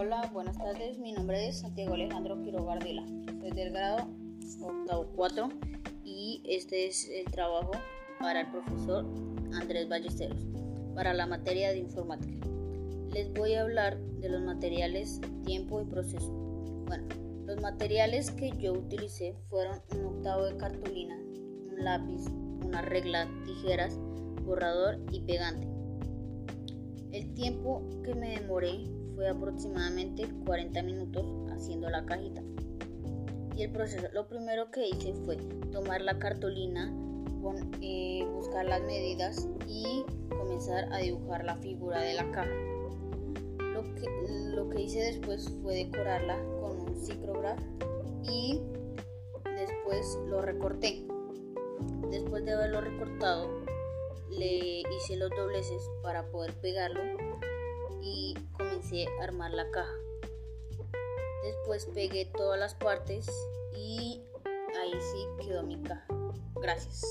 Hola, buenas tardes. Mi nombre es Santiago Alejandro Quiroga. Soy del grado octavo 4 y este es el trabajo para el profesor Andrés Ballesteros para la materia de informática. Les voy a hablar de los materiales, tiempo y proceso. Bueno, los materiales que yo utilicé fueron un octavo de cartulina, un lápiz, una regla, tijeras, borrador y pegante. Tiempo que me demoré fue aproximadamente 40 minutos haciendo la cajita. Y el proceso, lo primero que hice fue tomar la cartulina, eh, buscar las medidas y comenzar a dibujar la figura de la caja. Lo que, lo que hice después fue decorarla con un ciclograph y después lo recorté. Después de haberlo recortado, le hice los dobleces para poder pegarlo y comencé a armar la caja. Después pegué todas las partes y ahí sí quedó mi caja. Gracias.